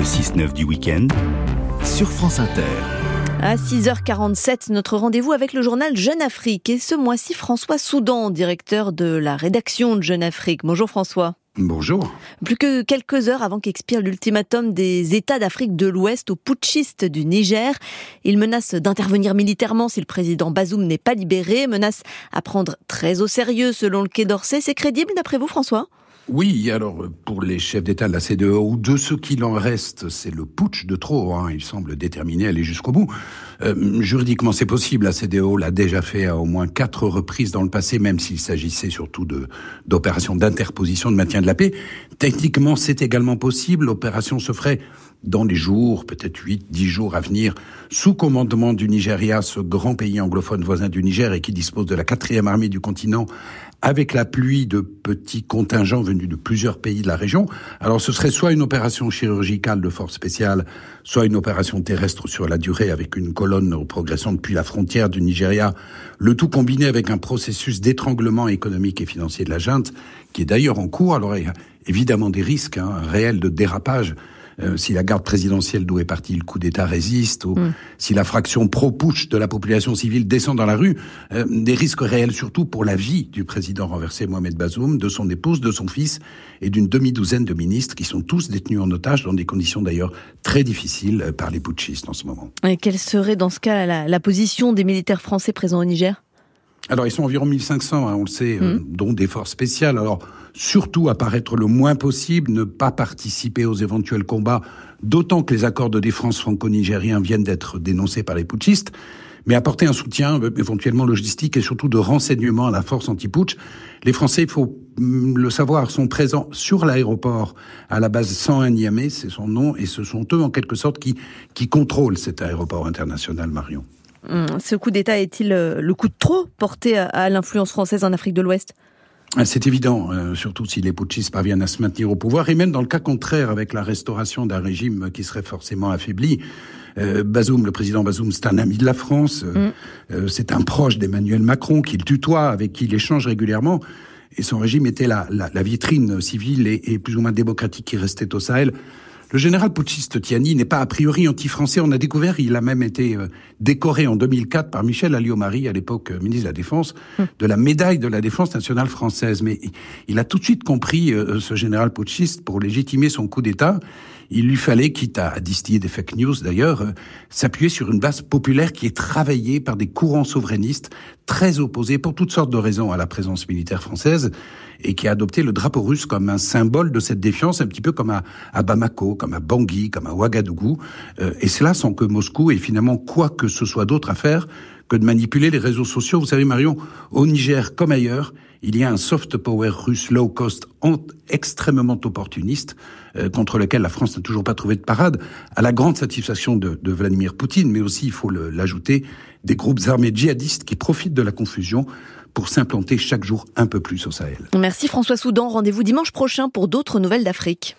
Le 6-9 du week-end sur France Inter. À 6h47, notre rendez-vous avec le journal Jeune Afrique. Et ce mois-ci, François Soudan, directeur de la rédaction de Jeune Afrique. Bonjour François. Bonjour. Plus que quelques heures avant qu'expire l'ultimatum des États d'Afrique de l'Ouest aux putschistes du Niger, il menace d'intervenir militairement si le président Bazoum n'est pas libéré, menace à prendre très au sérieux selon le Quai d'Orsay. C'est crédible d'après vous François? Oui, alors pour les chefs d'État de la CDAO, ou de ceux qu'il en reste, c'est le putsch de trop. Hein. Ils semblent déterminés à aller jusqu'au bout. Euh, juridiquement, c'est possible. La CDAO l'a déjà fait à au moins quatre reprises dans le passé, même s'il s'agissait surtout d'opérations d'interposition, de maintien de la paix. Techniquement, c'est également possible. L'opération se ferait dans les jours, peut-être 8, 10 jours à venir, sous commandement du Nigeria, ce grand pays anglophone voisin du Niger et qui dispose de la quatrième armée du continent, avec la pluie de petits contingents venus de plusieurs pays de la région. Alors ce serait soit une opération chirurgicale de force spéciale, soit une opération terrestre sur la durée avec une colonne progressant depuis la frontière du Nigeria, le tout combiné avec un processus d'étranglement économique et financier de la junte, qui est d'ailleurs en cours. Alors il y a évidemment des risques hein, réels de dérapage euh, si la garde présidentielle d'où est parti le coup d'État résiste, ou mm. si la fraction pro-putsch de la population civile descend dans la rue, euh, des risques réels surtout pour la vie du président renversé Mohamed Bazoum, de son épouse, de son fils et d'une demi-douzaine de ministres qui sont tous détenus en otage dans des conditions d'ailleurs très difficiles euh, par les putschistes en ce moment. Et quelle serait dans ce cas la, la position des militaires français présents au Niger? Alors, ils sont environ 1500, hein, on le sait, mmh. dont des forces spéciales. Alors, surtout apparaître le moins possible, ne pas participer aux éventuels combats, d'autant que les accords de défense franco-nigériens viennent d'être dénoncés par les putschistes, mais apporter un soutien euh, éventuellement logistique et surtout de renseignement à la force anti-putsch. Les Français, il faut mm, le savoir, sont présents sur l'aéroport à la base 101 Niamey, c'est son nom, et ce sont eux en quelque sorte qui, qui contrôlent cet aéroport international, Marion. Hum, ce coup d'État est-il euh, le coup de trop porté à l'influence française en Afrique de l'Ouest? Ah, c'est évident, euh, surtout si les putschistes parviennent à se maintenir au pouvoir, et même dans le cas contraire, avec la restauration d'un régime qui serait forcément affaibli. Euh, Bazoum, le président Bazoum, c'est un ami de la France, euh, mm. euh, c'est un proche d'Emmanuel Macron qu'il tutoie, avec qui il échange régulièrement, et son régime était la, la, la vitrine civile et, et, plus ou moins démocratique qui restait au Sahel. Le général putschiste Tiani n'est pas a priori anti-français. On a découvert, il a même été euh, décoré en 2004 par Michel Alliot-Marie, à l'époque euh, ministre de la Défense, hum. de la médaille de la Défense nationale française. Mais il a tout de suite compris, euh, ce général putschiste, pour légitimer son coup d'État, il lui fallait, quitte à distiller des fake news d'ailleurs, s'appuyer sur une base populaire qui est travaillée par des courants souverainistes très opposés pour toutes sortes de raisons à la présence militaire française et qui a adopté le drapeau russe comme un symbole de cette défiance, un petit peu comme à, Bamako, comme à Bangui, comme à Ouagadougou. Euh, et cela sans que Moscou ait finalement quoi que ce soit d'autre à faire que de manipuler les réseaux sociaux. Vous savez, Marion, au Niger comme ailleurs, il y a un soft power russe low cost extrêmement opportuniste euh, contre lequel la France n'a toujours pas trouvé de parade, à la grande satisfaction de, de Vladimir Poutine, mais aussi, il faut l'ajouter, des groupes armés djihadistes qui profitent de la confusion pour s'implanter chaque jour un peu plus au Sahel. Merci François Soudan. Rendez-vous dimanche prochain pour d'autres nouvelles d'Afrique.